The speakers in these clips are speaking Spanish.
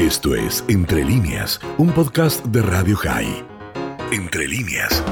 Esto es Entre líneas, un podcast de Radio High. Entre líneas.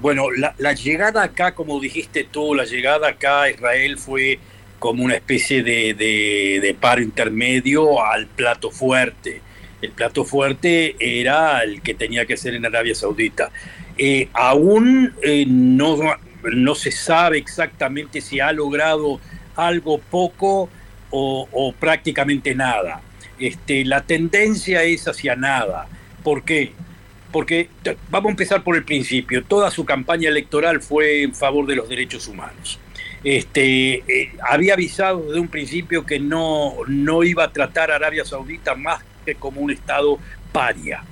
Bueno, la, llegada acá, como dijiste tú, la llegada acá a Israel fue como una especie de, de, paro intermedio al plato fuerte. El plato fuerte era el que tenía que ser en Arabia Saudita. Eh, aún eh, no, no se sabe exactamente si ha logrado algo poco o, prácticamente nada. Este, la tendencia es hacia nada. ¿Por qué? Porque vamos a empezar por el principio. Toda su campaña electoral fue en favor de los derechos humanos. Este, eh, había avisado desde un principio que no, no iba a tratar a Arabia Saudita más que como un Estado paria.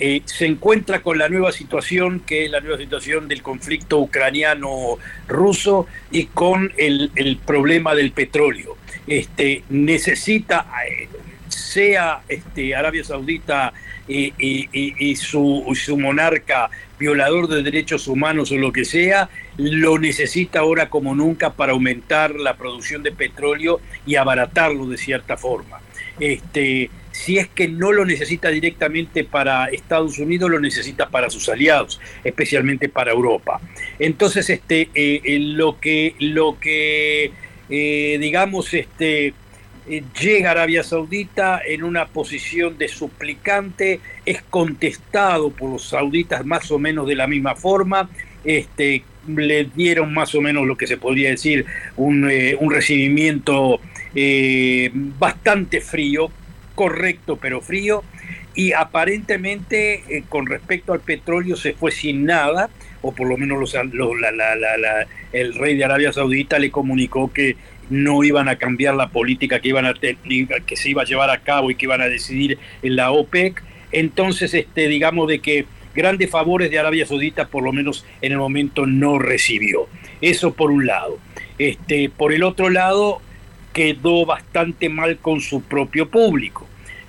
Eh, se encuentra con la nueva situación, que es la nueva situación del conflicto ucraniano-ruso y con el, problema del petróleo. Este, necesita, eh, sea este, Arabia Saudita y, y, su, su, monarca violador de derechos humanos o lo que sea, lo necesita ahora como nunca para aumentar la producción de petróleo y abaratarlo de cierta forma. Este, si es que no lo necesita directamente para Estados Unidos, lo necesita para sus aliados, especialmente para Europa. Entonces, este, eh, eh, lo que, lo que eh, digamos, este, llega Arabia Saudita en una posición de suplicante, es contestado por los sauditas más o menos de la misma forma, este, le dieron más o menos lo que se podría decir un, un recibimiento bastante frío, correcto pero frío y aparentemente eh, con respecto al petróleo se fue sin nada, o por lo menos los, el rey de Arabia Saudita le comunicó que no iban a cambiar la política que, iban a que se iba a llevar a cabo y que iban a decidir en la OPEC. Entonces, este, digamos de que grandes favores de Arabia Saudita por lo menos en el momento no recibió. Eso por un lado. Este, por el otro lado, quedó bastante mal con su propio público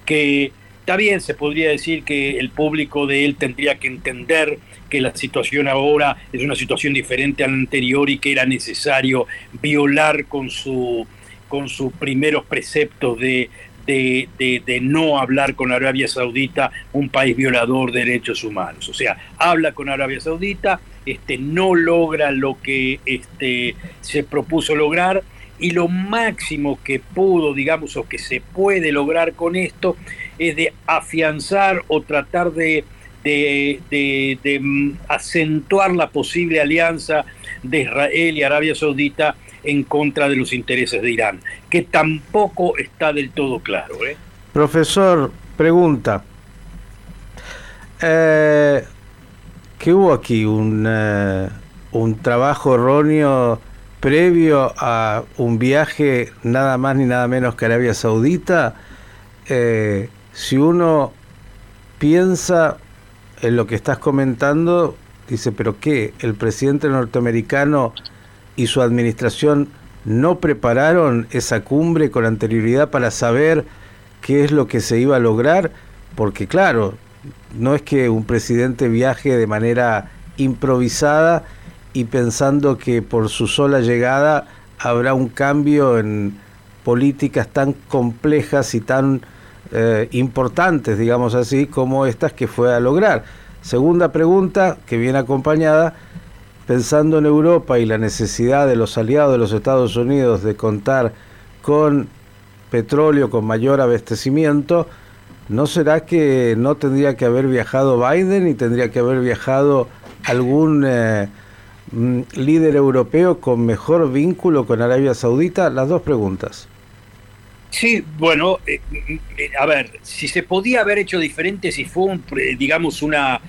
que está bien, se podría decir que el público de él tendría que entender que la situación ahora es una situación diferente a la anterior y que era necesario violar con, su, con sus primeros preceptos de, de, no hablar con Arabia Saudita, un país violador de derechos humanos. O sea, habla con Arabia Saudita, este, no logra lo que este, se propuso lograr y lo máximo que pudo, digamos, o que se puede lograr con esto es de afianzar o tratar de, mm, acentuar la posible alianza de Israel y Arabia Saudita en contra de los intereses de Irán, que tampoco está del todo claro. ¿eh? Profesor, pregunta. Eh, ¿Qué hubo aquí? ¿Un, eh, un trabajo erróneo previo a un viaje nada más ni nada menos que Arabia Saudita, eh, si uno piensa en lo que estás comentando, dice, pero ¿qué? ¿El presidente norteamericano y su administración no prepararon esa cumbre con anterioridad para saber qué es lo que se iba a lograr? Porque claro, no es que un presidente viaje de manera improvisada, y pensando que por su sola llegada habrá un cambio en políticas tan complejas y tan eh, importantes, digamos así, como estas que fue a lograr. Segunda pregunta, que viene acompañada, pensando en Europa y la necesidad de los aliados de los Estados Unidos de contar con petróleo, con mayor abastecimiento, ¿no será que no tendría que haber viajado Biden y tendría que haber viajado algún... Eh, líder europeo con mejor vínculo con Arabia Saudita? Las dos preguntas. Sí, bueno, eh, eh, a ver, si se podía haber hecho diferente, si fue, digamos, una,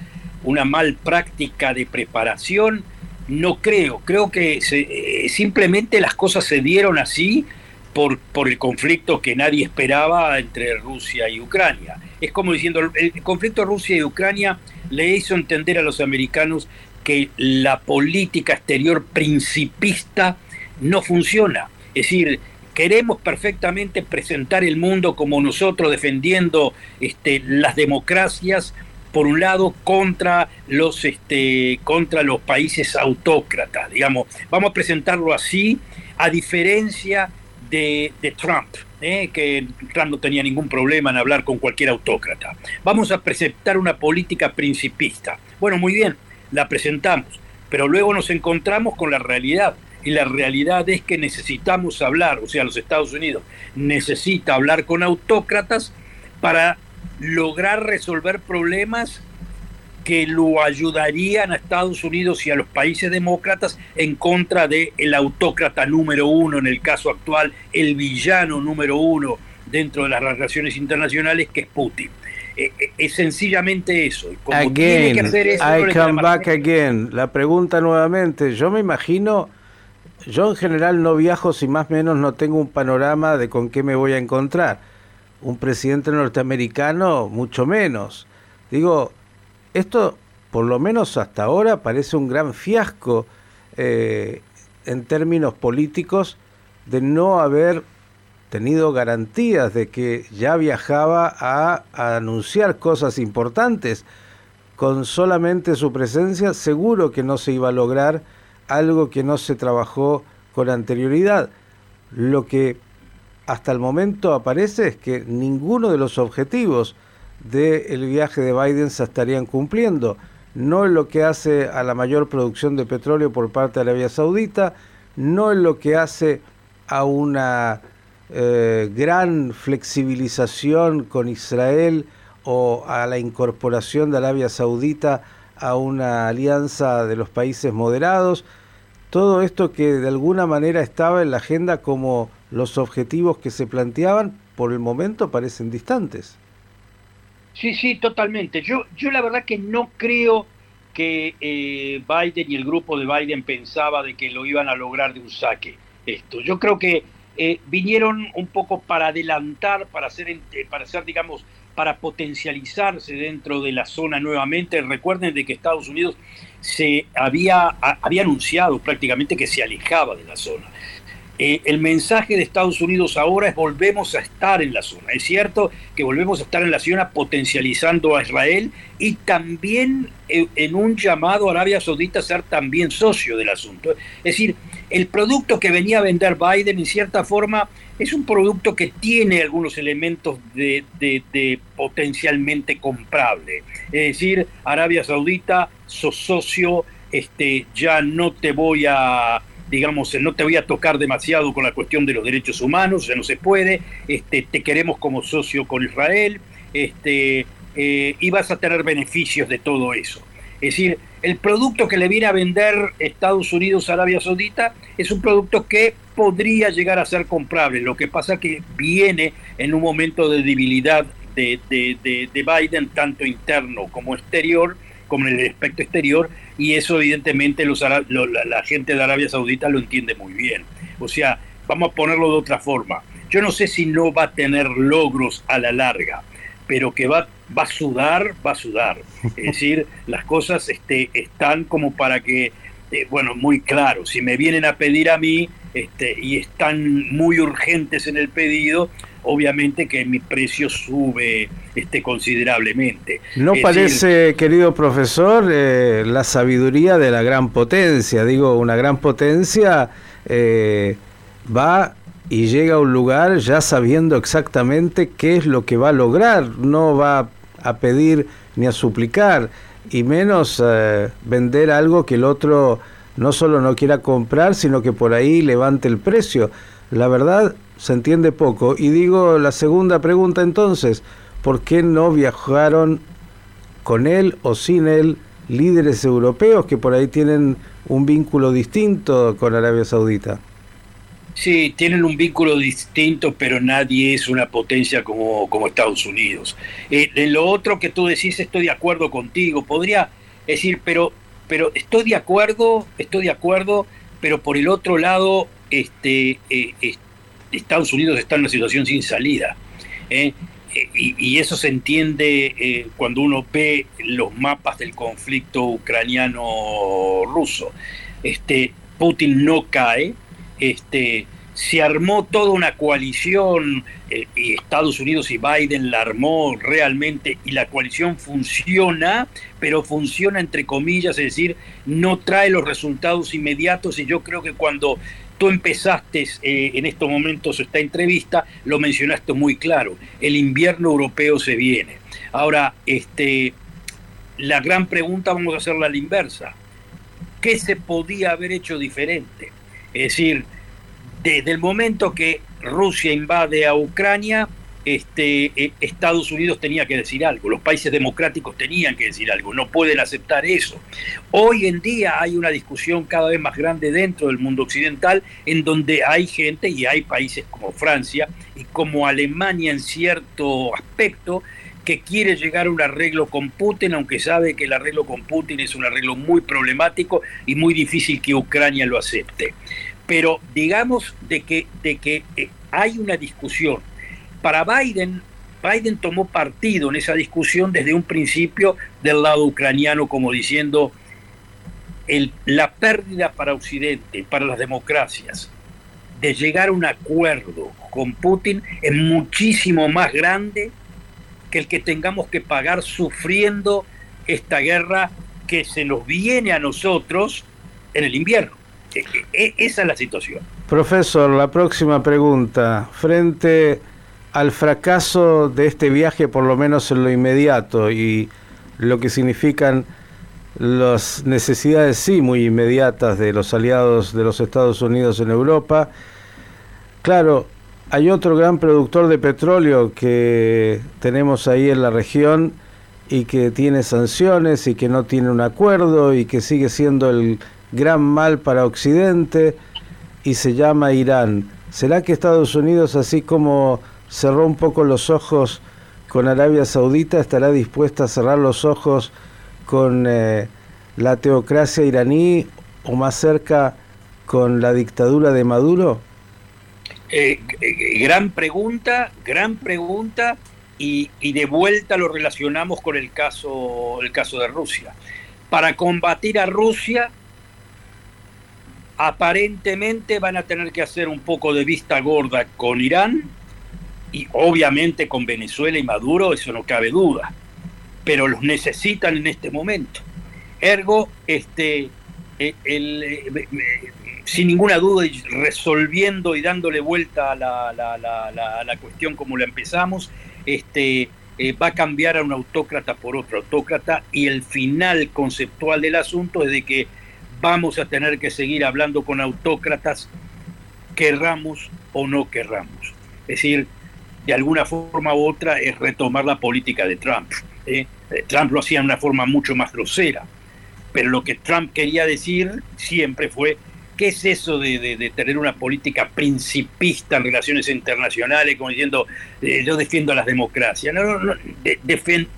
una mal práctica de preparación, no creo. Creo que eh, simplemente las cosas se dieron así por, por el conflicto que nadie esperaba entre Rusia y Ucrania. Es como diciendo, el conflicto Rusia y Ucrania le hizo entender a los americanos que la política exterior principista no funciona. Es decir, queremos perfectamente presentar el mundo como nosotros defendiendo este, las democracias por un lado contra los este, contra los países autócratas digamos vamos a presentarlo así a diferencia de, de Trump ¿eh? que Trump no tenía ningún problema en hablar con cualquier autócrata. Vamos a presentar una política principista. Bueno, muy bien, la presentamos, pero luego nos encontramos con la realidad. Y la realidad es que necesitamos hablar, o sea, los Estados Unidos necesita hablar con autócratas para lograr resolver problemas que lo ayudarían a Estados Unidos y a los países demócratas en contra del el autócrata número uno, en el caso actual, el villano número uno dentro de las relaciones internacionales, que es Putin. Eh, eh, es sencillamente eso. again, I come back again. La pregunta nuevamente, yo me imagino, yo en general no viajo si más o menos no tengo un panorama de con qué me voy a encontrar. Un presidente norteamericano, mucho menos. Digo, esto, por lo menos hasta ahora, parece un gran fiasco eh, en términos políticos de no haber tenido garantías de que ya viajaba a, anunciar cosas importantes. Con solamente su presencia, seguro que no se iba a lograr algo que no se trabajó con anterioridad. Lo que hasta el momento aparece es que ninguno de los objetivos del viaje de Biden se estarían cumpliendo. No es lo que hace a la mayor producción de petróleo por parte de Arabia Saudita, no es lo que hace a una eh, gran flexibilización con Israel o a la incorporación de Arabia Saudita a una alianza de los países moderados. Todo esto que de alguna manera estaba en la agenda como los objetivos que se planteaban, por el momento parecen distantes. Sí, sí, totalmente. Yo, yo la verdad que no creo que eh, Biden y el grupo de Biden pensaba de que lo iban a lograr de un saque esto. Yo creo que eh, vinieron un poco para adelantar, para hacer, eh, para hacer, digamos, para potencializarse dentro de la zona nuevamente. Recuerden de que Estados Unidos se había, había anunciado prácticamente que se alejaba de la zona. Eh, el mensaje de Estados Unidos ahora es volvemos a estar en la zona. Es cierto que volvemos a estar en la zona potencializando a Israel y también eh, en un llamado a Arabia Saudita a ser también socio del asunto. Es decir, el producto que venía a vender Biden en cierta forma es un producto que tiene algunos elementos de, potencialmente comprable. Es decir, Arabia Saudita, sos socio, este, ya no te voy a digamos, no te voy a tocar demasiado con la cuestión de los derechos humanos, ya no se puede, este, te queremos como socio con Israel, este, eh, y vas a tener beneficios de todo eso. Es decir, el producto que le viene a vender Estados Unidos a Arabia Saudita es un producto que podría llegar a ser comprable. Lo que pasa que viene en un momento de debilidad de, de Biden, tanto interno como exterior, como en el aspecto exterior, y eso evidentemente los, la, la gente de Arabia Saudita lo entiende muy bien. O sea, vamos a ponerlo de otra forma. Yo no sé si no va a tener logros a la larga, pero que va, va a sudar, va a sudar. Es decir, las cosas este, están como para que, eh, bueno, muy claro, si me vienen a pedir a mí este, y están muy urgentes en el pedido, obviamente que mi precio sube este, considerablemente. ¿No parece, querido profesor, eh, la sabiduría de la gran potencia? Digo, una gran potencia eh, va y llega a un lugar ya sabiendo exactamente qué es lo que va a lograr, no va a pedir ni a suplicar, y menos eh, vender algo que el otro no solo no quiera comprar, sino que por ahí levante el precio. La verdad, se entiende poco. Y digo la segunda pregunta entonces, ¿por qué no viajaron con él o sin él líderes europeos que por ahí tienen un vínculo distinto con Arabia Saudita? Sí, tienen un vínculo distinto, pero nadie es una potencia como, como Estados Unidos. Eh, lo otro que tú decís, estoy de acuerdo contigo. Podría decir, pero, pero estoy de acuerdo, estoy de acuerdo, pero por el otro lado, este, eh, Estados Unidos está en una situación sin salida. ¿eh? Y, eso se entiende eh, cuando uno ve los mapas del conflicto ucraniano-ruso. Este, Putin no cae, este, se armó toda una coalición eh, y Estados Unidos y Biden la armó realmente y la coalición funciona, pero funciona entre comillas, es decir, no trae los resultados inmediatos y yo creo que cuando tú empezaste eh, en estos momentos esta entrevista, lo mencionaste muy claro, el invierno europeo se viene. Ahora, este, la gran pregunta vamos a hacerla a la inversa. ¿Qué se podía haber hecho diferente? Es decir, desde el momento que Rusia invade a Ucrania, este, eh, Estados Unidos tenía que decir algo, los países democráticos tenían que decir algo, no pueden aceptar eso. Hoy en día hay una discusión cada vez más grande dentro del mundo occidental en donde hay gente y hay países como Francia y como Alemania en cierto aspecto que quiere llegar a un arreglo con Putin, aunque sabe que el arreglo con Putin es un arreglo muy problemático y muy difícil que Ucrania lo acepte. Pero digamos de que, de que eh, hay una discusión para Biden, Biden tomó partido en esa discusión desde un principio del lado ucraniano, como diciendo, la pérdida para Occidente, para las democracias, de llegar a un acuerdo con Putin es muchísimo más grande que el que tengamos que pagar sufriendo esta guerra que se nos viene a nosotros en el invierno. E, e, esa es la situación. Profesor, la próxima pregunta. Frente al fracaso de este viaje, por lo menos en lo inmediato, y lo que significan las necesidades sí muy inmediatas de los aliados de los Estados Unidos en Europa. Claro, hay otro gran productor de petróleo que tenemos ahí en la región y que tiene sanciones y que no tiene un acuerdo y que sigue siendo el gran mal para Occidente y se llama Irán. ¿Será que Estados Unidos, así como cerró un poco los ojos con Arabia Saudita, estará dispuesta a cerrar los ojos con eh, la teocracia iraní o más cerca con la dictadura de Maduro? Eh, eh, gran pregunta, gran pregunta, y, y, de vuelta lo relacionamos con el caso, el caso de Rusia. Para combatir a Rusia, aparentemente van a tener que hacer un poco de vista gorda con Irán, y obviamente con Venezuela y Maduro, eso no cabe duda, pero los necesitan en este momento. Ergo, este, eh, eh, sin ninguna duda, resolviendo y dándole vuelta a la, cuestión como la empezamos, este, eh, va a cambiar a un autócrata por otro autócrata y el final conceptual del asunto es de que vamos a tener que seguir hablando con autócratas, querramos o no querramos. Es decir, de alguna forma u otra es retomar la política de Trump. ¿eh? Eh, Trump lo hacía de una forma mucho más grosera, pero lo que Trump quería decir siempre fue, ¿qué es eso de, tener una política principista en relaciones internacionales, como diciendo, eh, yo defiendo a las democracias? No, no,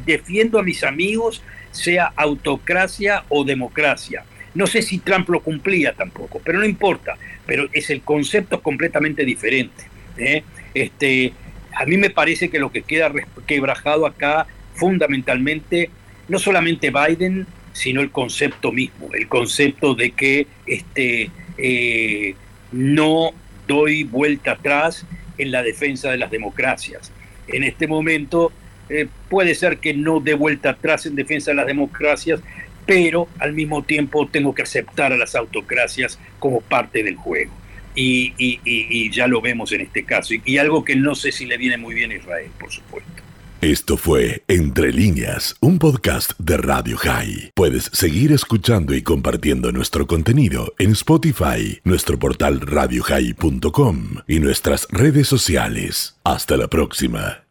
defiendo a mis amigos, sea autocracia o democracia. No sé si Trump lo cumplía tampoco, pero no importa, pero es el concepto completamente diferente. Este, a mí me parece que lo que queda quebrajado acá fundamentalmente, no solamente Biden, sino el concepto mismo, el concepto de que este, eh, no doy vuelta atrás en la defensa de las democracias. En este momento eh, puede ser que no dé vuelta atrás en defensa de las democracias, pero al mismo tiempo tengo que aceptar a las autocracias como parte del juego y, ya lo vemos en este caso. Y, algo que no sé si le viene muy bien a Israel, por supuesto. Esto fue Entre líneas, un podcast de Radio High. Puedes seguir escuchando y compartiendo nuestro contenido en Spotify, nuestro portal radiohigh.com y nuestras redes sociales. Hasta la próxima.